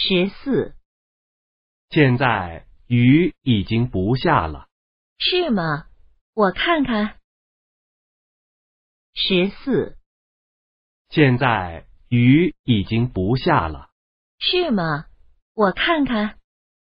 十四。现在雨已经不下了。是吗？我看看。十四。现在雨已经不下了。是吗？我看看。